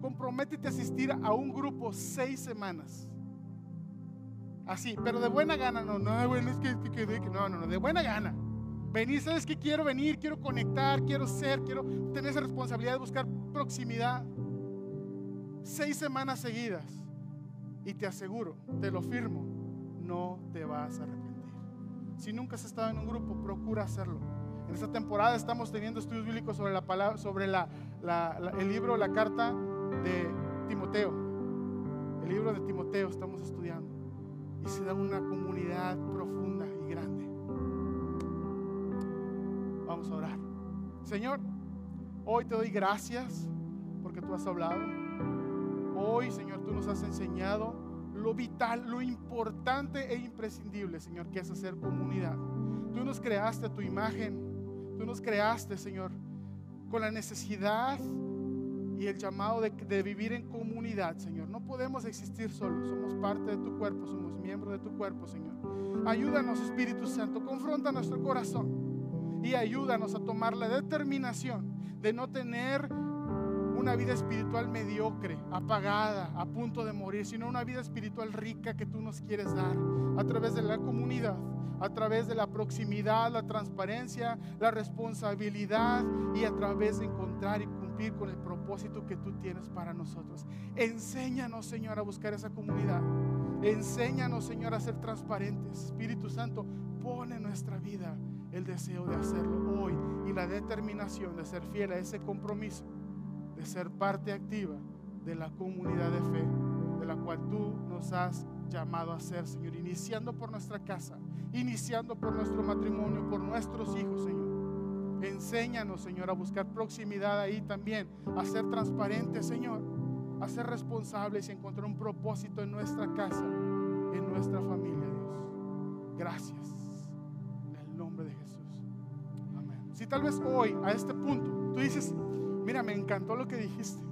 Comprométete a asistir a un grupo seis semanas. Así, pero de buena gana, no, no, no, no, no, de buena gana. Venir, sabes que quiero venir, quiero conectar, quiero ser, quiero tener esa responsabilidad de buscar proximidad seis semanas seguidas y te aseguro, te lo firmo, no te vas a arrepentir. Si nunca has estado en un grupo, procura hacerlo. Esta temporada estamos teniendo estudios bíblicos sobre, la palabra, sobre el libro, la carta de Timoteo. El libro de Timoteo estamos estudiando. Y se da una comunidad profunda y grande. Vamos a orar. Señor, hoy te doy gracias porque tú has hablado. Hoy, Señor, tú nos has enseñado lo vital, lo importante e imprescindible, Señor, que es hacer comunidad. Tú nos creaste a tu imagen, tú nos creaste, Señor, con la necesidad y el llamado de, vivir en comunidad, Señor. No podemos existir solos, somos parte de tu cuerpo, somos miembros de tu cuerpo, Señor. Ayúdanos, Espíritu Santo, confronta nuestro corazón y ayúdanos a tomar la determinación de no tener una vida espiritual mediocre, apagada, a punto de morir, sino una vida espiritual rica que tú nos quieres dar a través de la comunidad, a través de la proximidad, la transparencia, la responsabilidad y a través de encontrar y cumplir con el propósito que tú tienes para nosotros. Enséñanos, Señor, a buscar esa comunidad. Enséñanos, Señor, a ser transparentes. Espíritu Santo, pone en nuestra vida el deseo de hacerlo hoy y la determinación de ser fiel a ese compromiso, de ser parte activa de la comunidad de fe de la cual tú nos has llamado a ser, Señor, iniciando por nuestra casa, iniciando por nuestro matrimonio, por nuestros hijos, Señor. Enséñanos, Señor, a buscar proximidad ahí también, a ser transparentes, Señor, a ser responsables y encontrar un propósito en nuestra casa, en nuestra familia, Dios. Gracias. En el nombre de Jesús. Amén. Si tal vez hoy, a este punto, tú dices, mira, me encantó lo que dijiste,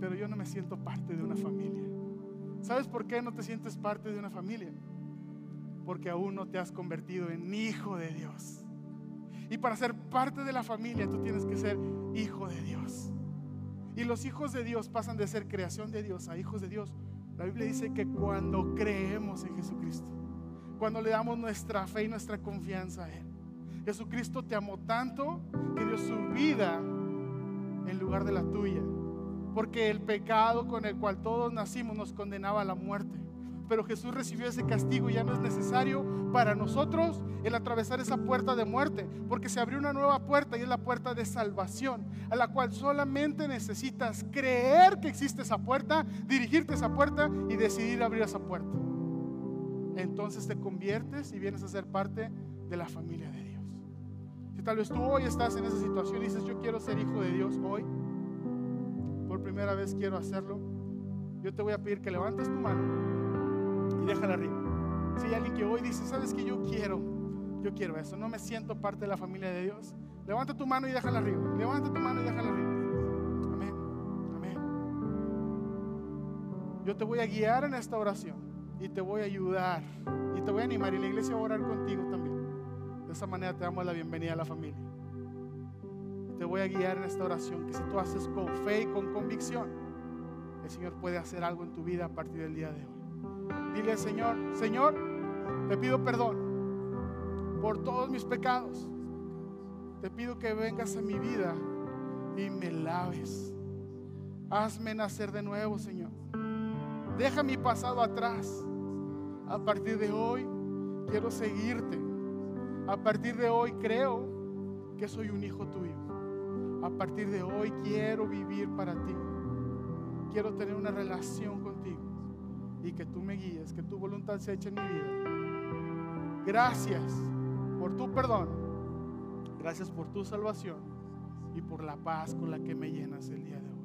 pero yo no me siento parte de una familia. ¿Sabes por qué no te sientes parte de una familia? Porque aún no te has convertido en hijo de Dios. Y para ser parte de la familia tú tienes que ser hijo de Dios. Y los hijos de Dios pasan de ser creación de Dios a hijos de Dios. La Biblia dice que cuando creemos en Jesucristo, cuando le damos nuestra fe y nuestra confianza a Él. Jesucristo te amó tanto que dio su vida en lugar de la tuya. Porque el pecado con el cual todos nacimos nos condenaba a la muerte. Pero Jesús recibió ese castigo y ya no es necesario para nosotros el atravesar esa puerta de muerte, porque se abrió una nueva puerta y es la puerta de salvación, a la cual solamente necesitas creer que existe esa puerta, dirigirte a esa puerta y decidir abrir esa puerta. Entonces te conviertes y vienes a ser parte de la familia de Dios. Tal vez tú hoy estás en esa situación y dices, yo quiero ser hijo de Dios hoy, por primera vez quiero hacerlo, yo te voy a pedir que levantes tu mano y déjala arriba. Si hay alguien que hoy dice, sabes que yo quiero, yo quiero eso, no me siento parte de la familia de Dios, levanta tu mano y déjala arriba. Levanta tu mano y déjala arriba. Amén. Amén. Yo te voy a guiar en esta oración y te voy a ayudar y te voy a animar y la iglesia va a orar contigo también. Esa manera te damos la bienvenida a la familia. Te voy a guiar en esta oración que si tú haces con fe y con convicción, el Señor puede hacer algo en tu vida a partir del día de hoy. Dile al Señor, Señor, te pido perdón por todos mis pecados. Te pido que vengas a mi vida y me laves. Hazme nacer de nuevo, Señor. Deja mi pasado atrás. A partir de hoy quiero seguirte. A partir de hoy creo que soy un hijo tuyo. A partir de hoy quiero vivir para ti. Quiero tener una relación contigo y que tú me guíes, que tu voluntad se eche en mi vida. Gracias por tu perdón. Gracias por tu salvación y por la paz con la que me llenas el día de hoy.